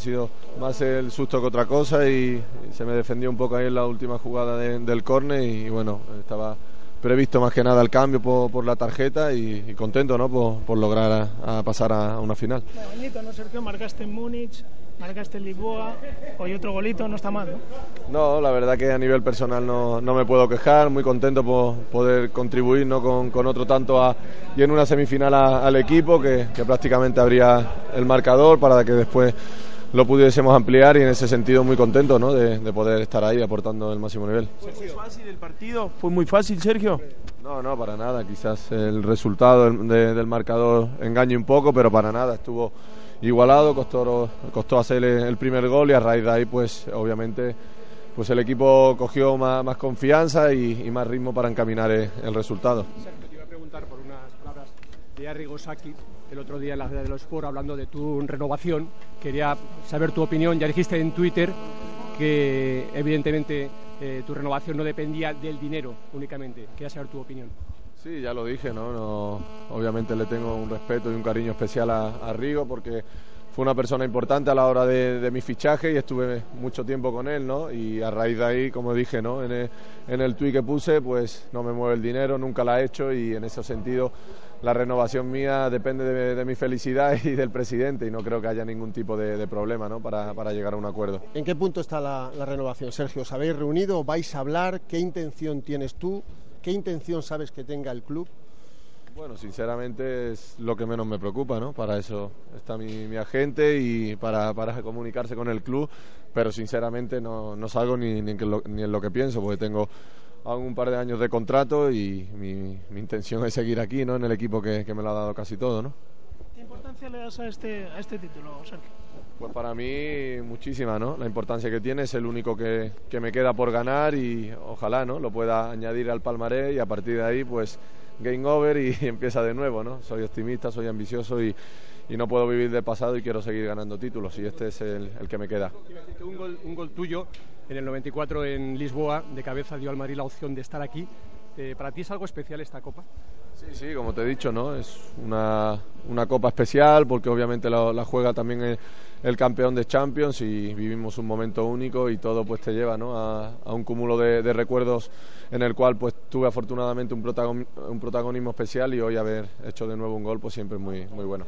Ha sido más el susto que otra cosa y se me defendió un poco ahí en la última jugada del córner y bueno, estaba previsto más que nada el cambio por, la tarjeta y, contento ¿no? por, lograr a, pasar a, una final. Bonito, ¿no, Sergio? Marcaste en Múnich, marcaste en Lisboa, hoy otro golito, no está mal, ¿no? No, la verdad que a nivel personal no, no me puedo quejar, muy contento por poder contribuir ¿no? con, con otro tanto a, y en una semifinal al equipo que, que prácticamente abría el marcador para que después lo pudiésemos ampliar y en ese sentido muy contento ¿no? de, poder estar ahí aportando el máximo nivel. ¿Fue fácil el partido? ¿Fue muy fácil, Sergio? No, no, para nada. Quizás el resultado del, marcador engañe un poco, pero para nada. Estuvo igualado, costó, costó hacer el primer gol y a raíz de ahí, pues obviamente pues el equipo cogió más, confianza y, más ritmo para encaminar el, resultado. Sergio, te iba a preguntar por unas de Arrigo Sacchi el otro día en la de los Sport hablando de tu renovación. Quería saber tu opinión. Ya dijiste en Twitter que evidentemente eh, tu renovación no dependía del dinero únicamente. Quería saber tu opinión. Sí, ya lo dije, ¿no? no obviamente le tengo un respeto y un cariño especial a, a Rigo porque fue una persona importante a la hora de, mi fichaje y estuve mucho tiempo con él, ¿no? Y a raíz de ahí, como dije, ¿no? En el, en el tuit que puse, pues no me mueve el dinero, nunca la he hecho y en ese sentido la renovación mía depende de, mi felicidad y del presidente y no creo que haya ningún tipo de, problema ¿no? para, para, llegar a un acuerdo. ¿En qué punto está la, la renovación, Sergio? ¿Os habéis reunido? ¿Vais a hablar? ¿Qué intención tienes tú? ¿Qué intención sabes que tenga el club? Bueno, sinceramente es lo que menos me preocupa, ¿no? Para eso está mi, agente y para, para, comunicarse con el club, pero sinceramente no, no salgo ni, ni, en lo, ni, en lo, que pienso, porque tengo aún un par de años de contrato y mi, intención es seguir aquí, ¿no? En el equipo que, que, me lo ha dado casi todo, ¿no? ¿Qué importancia le das a este, a este título, Sergio? Pues para mí muchísima, ¿no? La importancia que tiene es el único que, que me queda por ganar y ojalá, ¿no? Lo pueda añadir al palmaré y a partir de ahí, pues game over y, empieza de nuevo, ¿no? Soy optimista, soy ambicioso y, y, no puedo vivir del pasado y quiero seguir ganando títulos y este es el, el que me queda. Un gol, un gol tuyo en el 94 en Lisboa, de cabeza dio al Madrid la opción de estar aquí. Eh, ¿Para ti es algo especial esta copa? Sí, sí, como te he dicho, ¿no? Es una, una copa especial porque obviamente la, la juega también el, el, campeón de Champions y vivimos un momento único y todo pues te lleva ¿no? a, un cúmulo de, de, recuerdos en el cual pues tuve afortunadamente un, protagon, un protagonismo especial y hoy haber hecho de nuevo un gol pues siempre es muy, muy bueno.